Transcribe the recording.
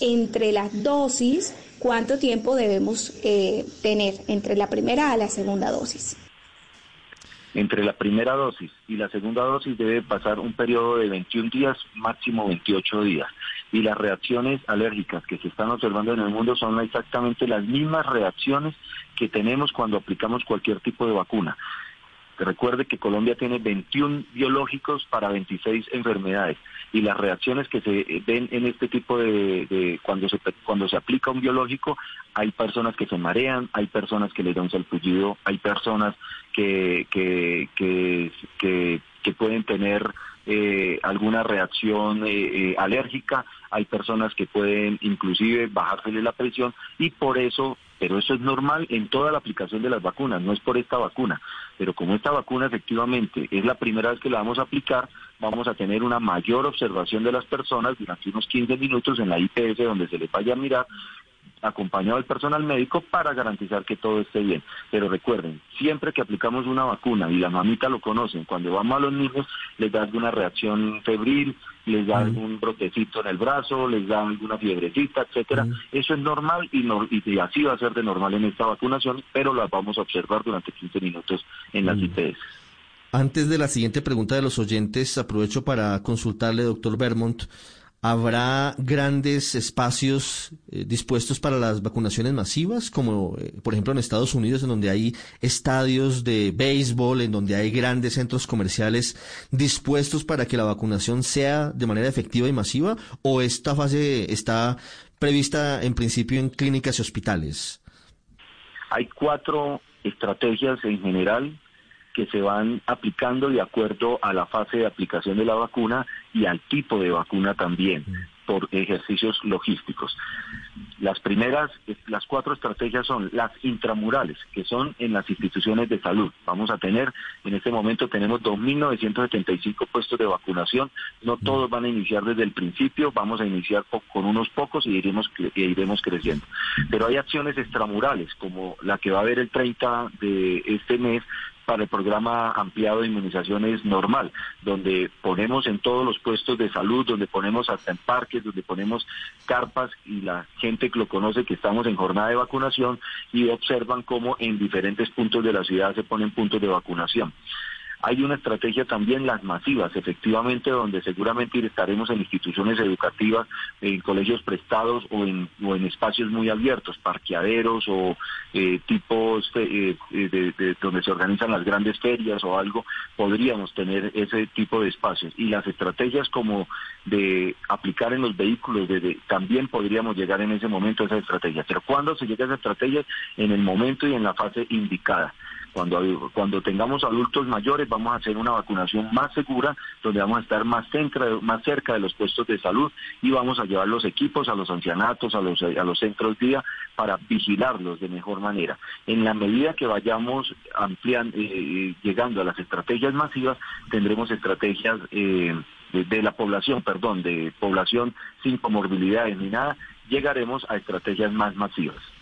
entre las dosis, cuánto tiempo debemos eh, tener entre la primera a la segunda dosis. Entre la primera dosis y la segunda dosis debe pasar un periodo de 21 días, máximo 28 días. Y las reacciones alérgicas que se están observando en el mundo son exactamente las mismas reacciones que tenemos cuando aplicamos cualquier tipo de vacuna. Recuerde que Colombia tiene 21 biológicos para 26 enfermedades. Y las reacciones que se ven en este tipo de, cuando se cuando se aplica un biológico hay personas que se marean, hay personas que les da un salpullido, hay personas que que, que, que pueden tener eh, alguna reacción eh, eh, alérgica, hay personas que pueden inclusive bajársele la presión y por eso, pero eso es normal en toda la aplicación de las vacunas, no es por esta vacuna, pero como esta vacuna efectivamente es la primera vez que la vamos a aplicar, vamos a tener una mayor observación de las personas durante unos 15 minutos en la IPS donde se les vaya a mirar acompañado del personal médico para garantizar que todo esté bien. Pero recuerden, siempre que aplicamos una vacuna y la mamita lo conocen, cuando vamos a los niños les da alguna reacción febril, les da algún brotecito en el brazo, les da alguna fiebrecita, etcétera. Eso es normal y, y, así va a ser de normal en esta vacunación, pero la vamos a observar durante 15 minutos en las IPS. Antes de la siguiente pregunta de los oyentes, aprovecho para consultarle, doctor Vermont, ¿Habrá grandes espacios eh, dispuestos para las vacunaciones masivas, como eh, por ejemplo en Estados Unidos, en donde hay estadios de béisbol, en donde hay grandes centros comerciales dispuestos para que la vacunación sea de manera efectiva y masiva? ¿O esta fase está prevista en principio en clínicas y hospitales? Hay cuatro estrategias en general que se van aplicando de acuerdo a la fase de aplicación de la vacuna y al tipo de vacuna también por ejercicios logísticos. Las primeras, las cuatro estrategias son las intramurales, que son en las instituciones de salud. Vamos a tener, en este momento tenemos 2.975 puestos de vacunación. No todos van a iniciar desde el principio, vamos a iniciar con unos pocos y iremos, y iremos creciendo. Pero hay acciones extramurales, como la que va a haber el 30 de este mes, para el programa ampliado de inmunizaciones normal, donde ponemos en todos los puestos de salud, donde ponemos hasta en parques, donde ponemos carpas y la gente que lo conoce que estamos en jornada de vacunación y observan cómo en diferentes puntos de la ciudad se ponen puntos de vacunación. Hay una estrategia también, las masivas, efectivamente, donde seguramente estaremos en instituciones educativas, en colegios prestados o en, o en espacios muy abiertos, parqueaderos o eh, tipos eh, eh, de, donde se organizan las grandes ferias o algo, podríamos tener ese tipo de espacios. Y las estrategias como de aplicar en los vehículos, también podríamos llegar en ese momento a esa estrategia. Pero ¿cuándo se llega a esa estrategia? En el momento y en la fase indicada. Cuando, cuando tengamos adultos mayores vamos a hacer una vacunación más segura, donde vamos a estar más, cerca, más cerca de los puestos de salud y vamos a llevar los equipos a los ancianatos, a los, a los centros día para vigilarlos de mejor manera. En la medida que vayamos ampliando, eh, eh, llegando a las estrategias masivas, tendremos estrategias eh, de la población, perdón, de población sin comorbilidades ni nada, llegaremos a estrategias más masivas.